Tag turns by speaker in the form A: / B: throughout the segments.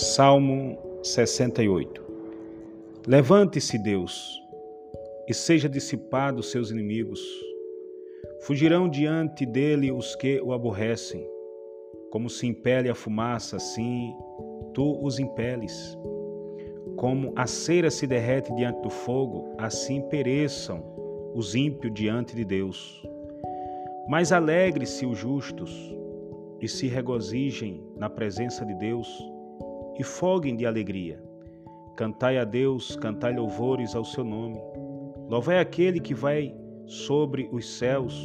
A: Salmo 68 Levante-se, Deus, e seja dissipado seus inimigos. Fugirão diante dele os que o aborrecem. Como se impele a fumaça, assim tu os impeles. Como a cera se derrete diante do fogo, assim pereçam os ímpios diante de Deus. Mas alegre-se os justos e se regozijem na presença de Deus e foguem de alegria. Cantai a Deus, cantai louvores ao seu nome. Louvai aquele que vai sobre os céus,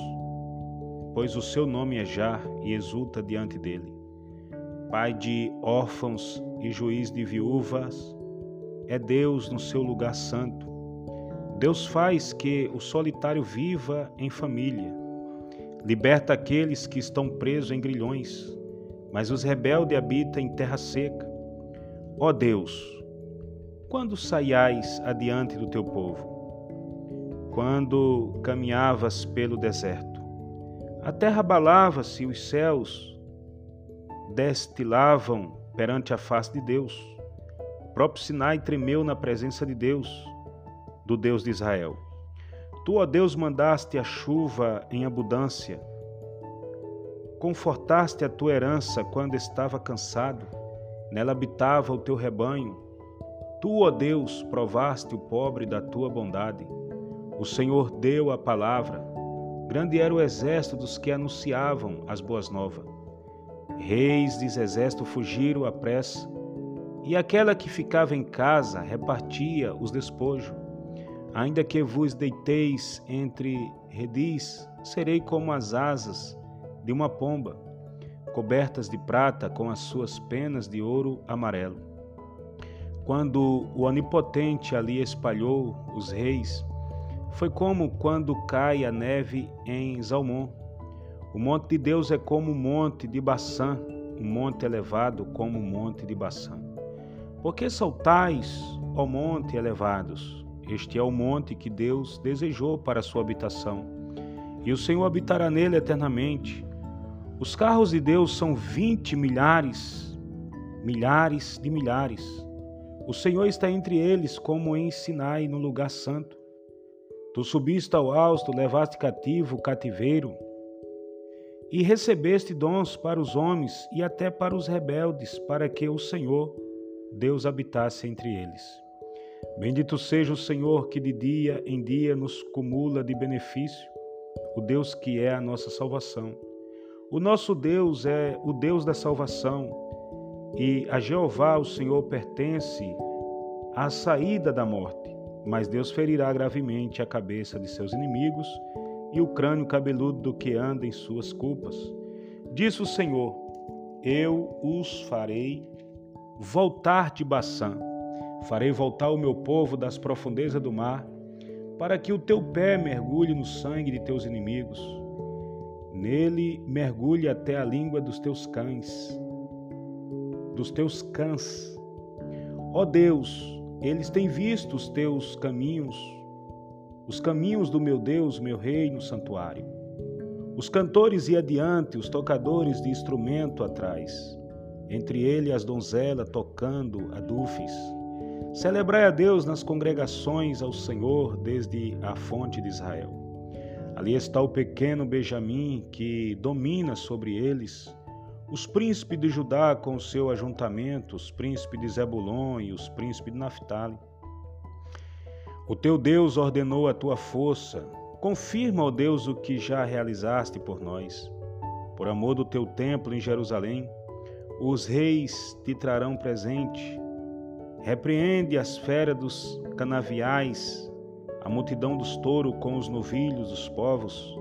A: pois o seu nome é já e exulta diante dele. Pai de órfãos e juiz de viúvas, é Deus no seu lugar santo. Deus faz que o solitário viva em família. Liberta aqueles que estão presos em grilhões, mas os rebeldes habitam em terra seca. Ó Deus, quando saiais adiante do teu povo? Quando caminhavas pelo deserto? A terra abalava-se, os céus destilavam perante a face de Deus. O próprio Sinai tremeu na presença de Deus, do Deus de Israel. Tu, ó Deus, mandaste a chuva em abundância, confortaste a tua herança quando estava cansado nela habitava o teu rebanho. Tu, ó Deus, provaste o pobre da tua bondade. O Senhor deu a palavra. Grande era o exército dos que anunciavam as boas novas. Reis de exército fugiram à pressa, e aquela que ficava em casa repartia os despojos. Ainda que vos deiteis entre redis, serei como as asas de uma pomba cobertas de prata com as suas penas de ouro amarelo. Quando o Onipotente ali espalhou os reis, foi como quando cai a neve em Zalmon. O monte de Deus é como o monte de Baçã, um monte elevado como o monte de Baçã. Por que saltais, ó monte elevados? Este é o monte que Deus desejou para sua habitação. E o Senhor habitará nele eternamente. Os carros de Deus são vinte milhares, milhares de milhares. O Senhor está entre eles, como em Sinai, no lugar santo. Tu subiste ao alto, levaste cativo o cativeiro e recebeste dons para os homens e até para os rebeldes, para que o Senhor, Deus, habitasse entre eles. Bendito seja o Senhor que de dia em dia nos cumula de benefício, o Deus que é a nossa salvação. O nosso Deus é o Deus da salvação e a Jeová, o Senhor, pertence à saída da morte. Mas Deus ferirá gravemente a cabeça de seus inimigos e o crânio cabeludo do que anda em suas culpas. Disse o Senhor: Eu os farei voltar de Baçã, farei voltar o meu povo das profundezas do mar, para que o teu pé mergulhe no sangue de teus inimigos Nele mergulhe até a língua dos teus cães, dos teus cãs. Ó Deus, eles têm visto os teus caminhos, os caminhos do meu Deus, meu Rei, no santuário. Os cantores e adiante, os tocadores de instrumento atrás, entre ele as donzelas tocando adufes. Celebrai a Deus nas congregações, ao Senhor desde a fonte de Israel. Ali está o pequeno Benjamim que domina sobre eles, os príncipes de Judá com o seu ajuntamento, os príncipes de Zebulon e os príncipes de Naphtali. O teu Deus ordenou a tua força, confirma, ó Deus, o que já realizaste por nós. Por amor do teu templo em Jerusalém, os reis te trarão presente. Repreende as feras dos canaviais a multidão dos touros com os novilhos dos povos,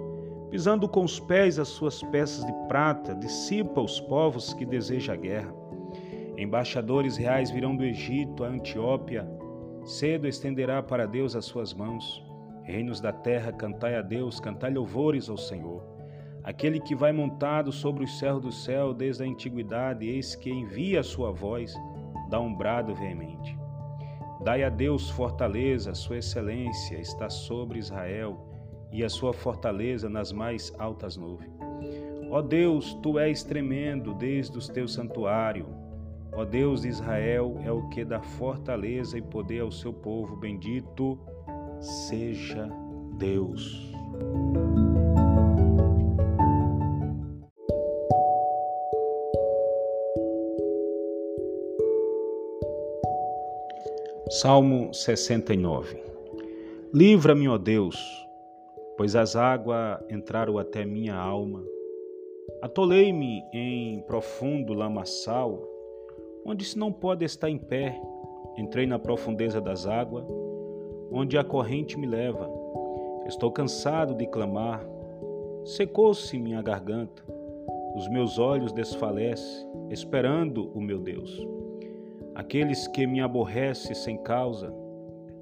A: pisando com os pés as suas peças de prata, dissipa os povos que desejam a guerra. Embaixadores reais virão do Egito a Antiópia, cedo estenderá para Deus as suas mãos. Reinos da terra, cantai a Deus, cantai louvores ao Senhor. Aquele que vai montado sobre os céus do céu desde a antiguidade, eis que envia a sua voz, dá um brado veemente. Dai a Deus fortaleza, sua excelência está sobre Israel e a sua fortaleza nas mais altas nuvens. Ó Deus, tu és tremendo desde os teus santuários, Ó Deus de Israel, é o que dá fortaleza e poder ao seu povo. Bendito seja Deus. Salmo 69 Livra-me, ó Deus, pois as águas entraram até minha alma. Atolei-me em profundo lamaçal, onde se não pode estar em pé. Entrei na profundeza das águas, onde a corrente me leva. Estou cansado de clamar, secou-se minha garganta, os meus olhos desfalecem, esperando o meu Deus. Aqueles que me aborrecem sem causa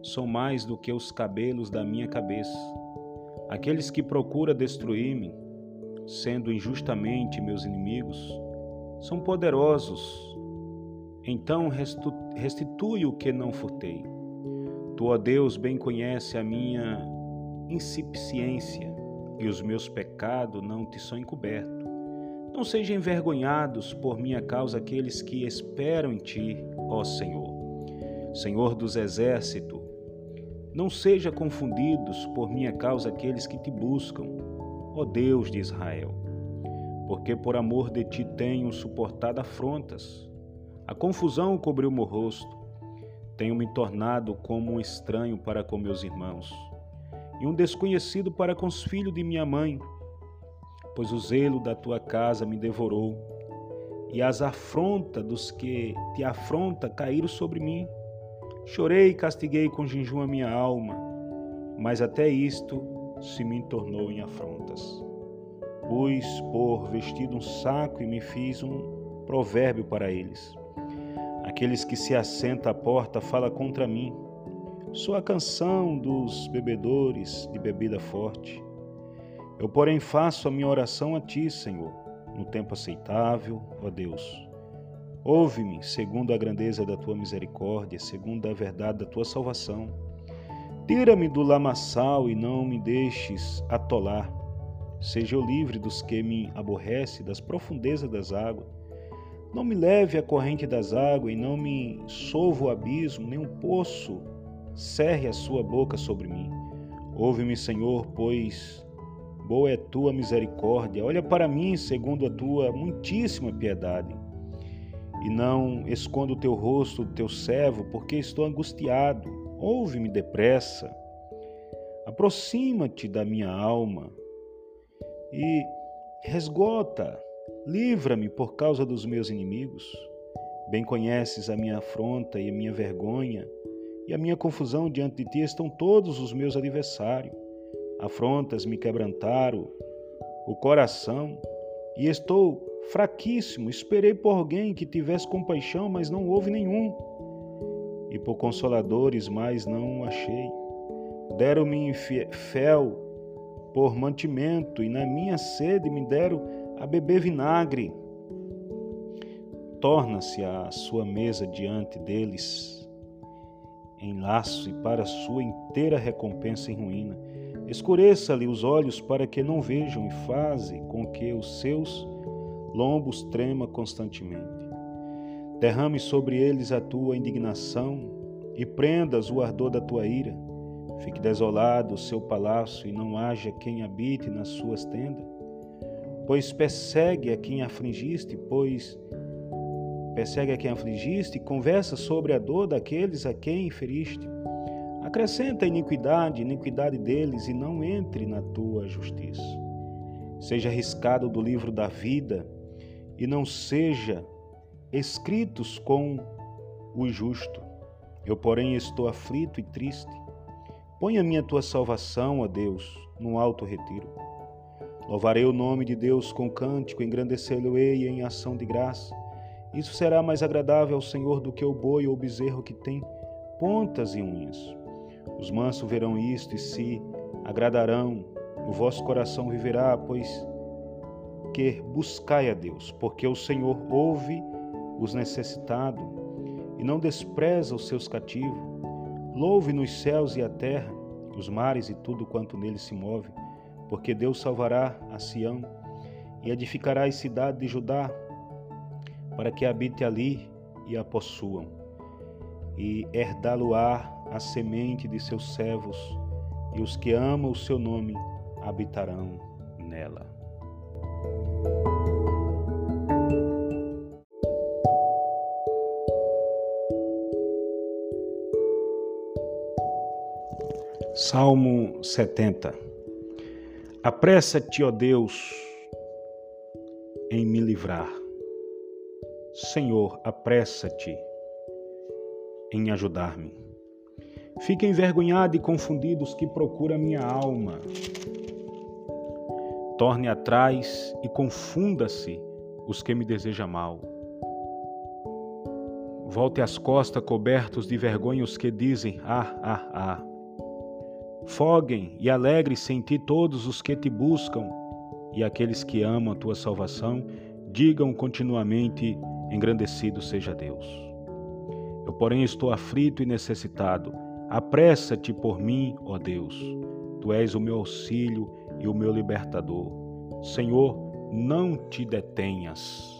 A: são mais do que os cabelos da minha cabeça. Aqueles que procuram destruir-me, sendo injustamente meus inimigos, são poderosos. Então restitui o que não furtei. Tu, ó Deus, bem conhece a minha insuficiência e os meus pecados não te são encobertos. Não sejam envergonhados por minha causa aqueles que esperam em ti, ó Senhor. Senhor dos exércitos, não seja confundidos por minha causa aqueles que te buscam, ó Deus de Israel. Porque por amor de ti tenho suportado afrontas. A confusão cobriu meu rosto. Tenho me tornado como um estranho para com meus irmãos e um desconhecido para com os filhos de minha mãe pois o zelo da tua casa me devorou, e as afrontas dos que te afronta caíram sobre mim. Chorei e castiguei com jejum a minha alma, mas até isto se me tornou em afrontas. Pus por vestido um saco e me fiz um provérbio para eles. Aqueles que se assentam à porta fala contra mim. Sou a canção dos bebedores de bebida forte. Eu, porém, faço a minha oração a ti, Senhor, no tempo aceitável, ó Deus. Ouve-me segundo a grandeza da tua misericórdia, segundo a verdade da tua salvação. Tira-me do lamaçal e não me deixes atolar. Seja eu livre dos que me aborrece, das profundezas das águas. Não me leve à corrente das águas e não me sova o abismo, nem um poço cerre a sua boca sobre mim. Ouve-me, Senhor, pois boa é tua misericórdia. Olha para mim segundo a tua muitíssima piedade. E não esconda o teu rosto do teu servo, porque estou angustiado. Ouve-me depressa. Aproxima-te da minha alma e resgota, livra-me por causa dos meus inimigos. Bem conheces a minha afronta e a minha vergonha, e a minha confusão diante de ti estão todos os meus adversários afrontas me quebrantaram o coração e estou fraquíssimo. Esperei por alguém que tivesse compaixão, mas não houve nenhum. E por consoladores, mas não achei. Deram-me fel por mantimento, e na minha sede me deram a beber vinagre. Torna-se a sua mesa diante deles em laço e para sua inteira recompensa em ruína. Escureça-lhe os olhos para que não vejam e faze com que os seus lombos trema constantemente. Derrame sobre eles a tua indignação e prendas o ardor da tua ira. Fique desolado o seu palácio e não haja quem habite nas suas tendas. Pois persegue a quem afligiste, pois persegue a quem afligiste e conversa sobre a dor daqueles a quem feriste. Acrescenta a iniquidade, iniquidade deles, e não entre na tua justiça. Seja arriscado do livro da vida, e não seja escritos com o justo. Eu, porém, estou aflito e triste. Põe a minha tua salvação, ó Deus, no alto retiro. Louvarei o nome de Deus com cântico, engrandecê-lo-ei em ação de graça. Isso será mais agradável ao Senhor do que o boi ou o bezerro que tem pontas e unhas. Os mansos verão isto e se agradarão, o vosso coração viverá, pois que buscai a Deus, porque o Senhor ouve os necessitados e não despreza os seus cativos. Louve nos céus e a terra, os mares e tudo quanto neles se move, porque Deus salvará a Sião e edificará a cidade de Judá, para que habite ali e a possuam, e herdá-lo-á a semente de seus servos, e os que amam o seu nome habitarão nela. Salmo 70 Apressa-te, ó Deus, em me livrar. Senhor, apressa-te em ajudar-me. Fiquem envergonhados e confundidos que procuram minha alma. Torne atrás e confunda-se os que me desejam mal. Volte as costas cobertos de vergonha os que dizem: Ah, ah, ah. Foguem e alegre-se em ti todos os que te buscam, e aqueles que amam a tua salvação, digam continuamente: Engrandecido seja Deus. Eu, porém, estou aflito e necessitado. Apressa-te por mim, ó Deus. Tu és o meu auxílio e o meu libertador. Senhor, não te detenhas.